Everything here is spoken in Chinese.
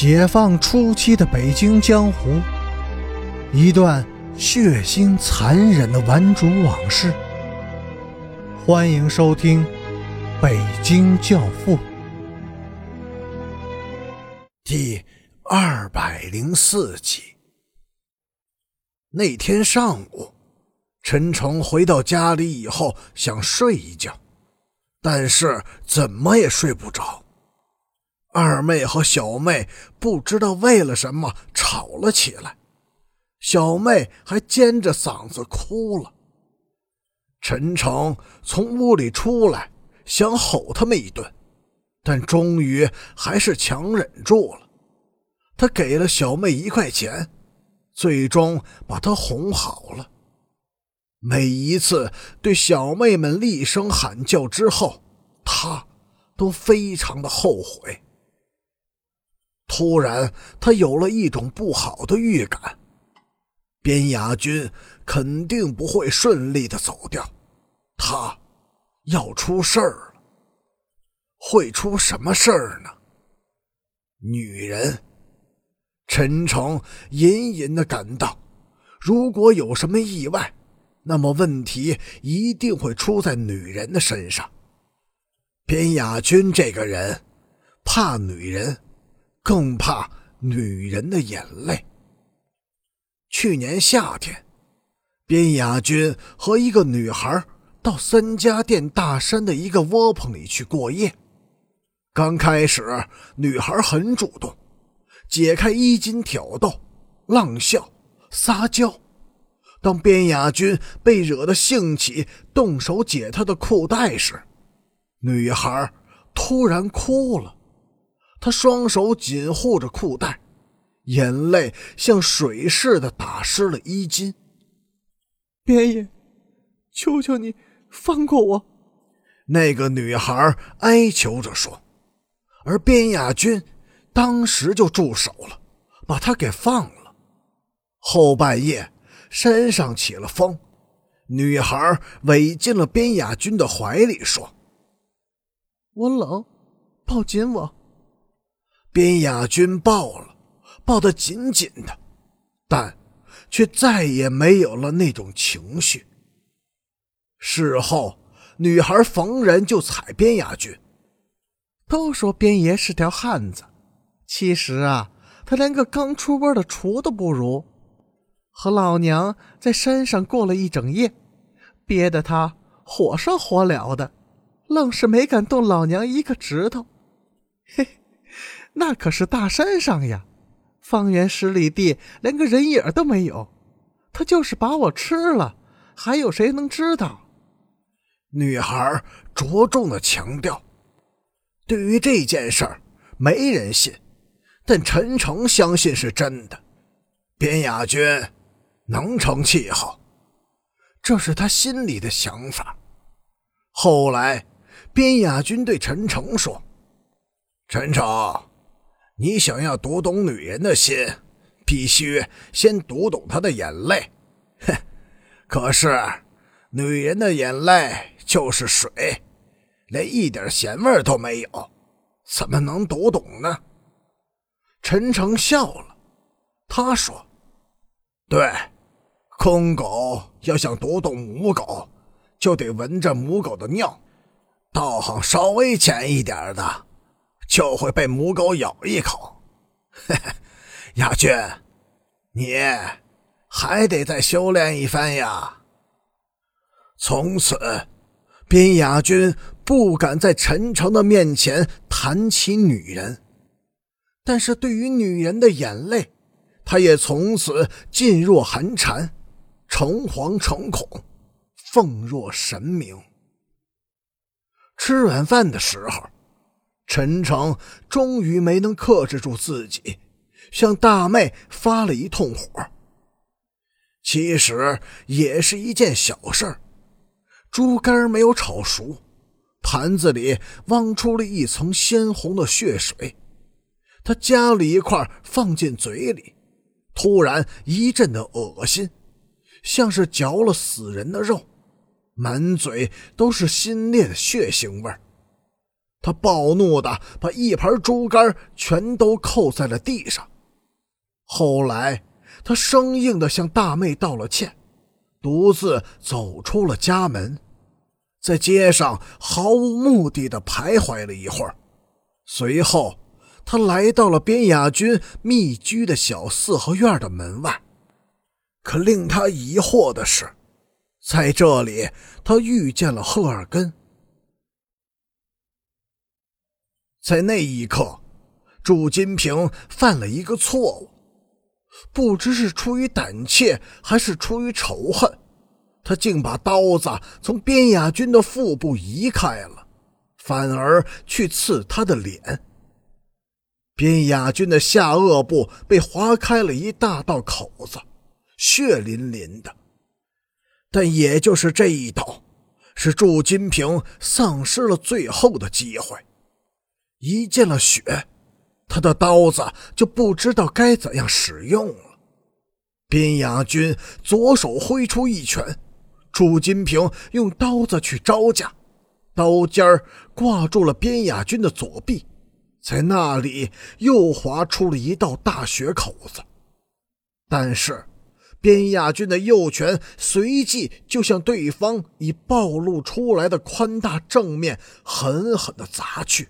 解放初期的北京江湖，一段血腥残忍的顽主往事。欢迎收听《北京教父》第二百零四集。那天上午，陈诚回到家里以后，想睡一觉，但是怎么也睡不着。二妹和小妹不知道为了什么吵了起来，小妹还尖着嗓子哭了。陈诚从屋里出来，想吼他们一顿，但终于还是强忍住了。他给了小妹一块钱，最终把她哄好了。每一次对小妹们厉声喊叫之后，他都非常的后悔。突然，他有了一种不好的预感，边雅君肯定不会顺利的走掉，他要出事儿了。会出什么事儿呢？女人，陈诚隐隐的感到，如果有什么意外，那么问题一定会出在女人的身上。边雅君这个人，怕女人。更怕女人的眼泪。去年夏天，边雅君和一个女孩到三家店大山的一个窝棚里去过夜。刚开始，女孩很主动，解开衣襟挑逗、浪笑、撒娇。当边雅君被惹得兴起，动手解她的裤带时，女孩突然哭了。他双手紧护着裤带，眼泪像水似的打湿了衣襟。边爷，求求你放过我！那个女孩哀求着说。而边亚军当时就住手了，把她给放了。后半夜，山上起了风，女孩偎进了边亚军的怀里，说：“我冷，抱紧我。”边雅君抱了，抱得紧紧的，但却再也没有了那种情绪。事后，女孩逢人就踩边雅君，都说边爷是条汉子，其实啊，他连个刚出窝的雏都不如。和老娘在山上过了一整夜，憋得他火烧火燎的，愣是没敢动老娘一个指头。嘿。那可是大山上呀，方圆十里地连个人影都没有。他就是把我吃了，还有谁能知道？女孩着重的强调。对于这件事儿，没人信，但陈诚相信是真的。边雅君能成气候，这是他心里的想法。后来，边雅君对陈诚说：“陈诚。”你想要读懂女人的心，必须先读懂她的眼泪。哼！可是，女人的眼泪就是水，连一点咸味都没有，怎么能读懂呢？陈诚笑了，他说：“对，公狗要想读懂母狗，就得闻着母狗的尿，道行稍微浅一点的。”就会被母狗咬一口，嘿嘿，亚军，你还得再修炼一番呀。从此，边雅君不敢在陈诚的面前谈起女人，但是对于女人的眼泪，他也从此噤若寒蝉，诚惶诚恐，奉若神明。吃晚饭的时候。陈诚终于没能克制住自己，向大妹发了一通火。其实也是一件小事儿，猪肝没有炒熟，盘子里汪出了一层鲜红的血水。他夹了一块放进嘴里，突然一阵的恶心，像是嚼了死人的肉，满嘴都是新烈的血腥味儿。他暴怒的把一盘猪肝全都扣在了地上。后来，他生硬的向大妹道了歉，独自走出了家门，在街上毫无目的的徘徊了一会儿。随后，他来到了边雅君密居的小四合院的门外。可令他疑惑的是，在这里他遇见了赫尔根。在那一刻，祝金平犯了一个错误，不知是出于胆怯还是出于仇恨，他竟把刀子从边雅军的腹部移开了，反而去刺他的脸。边雅军的下颚部被划开了一大道口子，血淋淋的。但也就是这一刀，使祝金平丧失了最后的机会。一见了血，他的刀子就不知道该怎样使用了。边亚军左手挥出一拳，朱金平用刀子去招架，刀尖儿挂住了边亚军的左臂，在那里又划出了一道大血口子。但是，边亚军的右拳随即就向对方已暴露出来的宽大正面狠狠地砸去。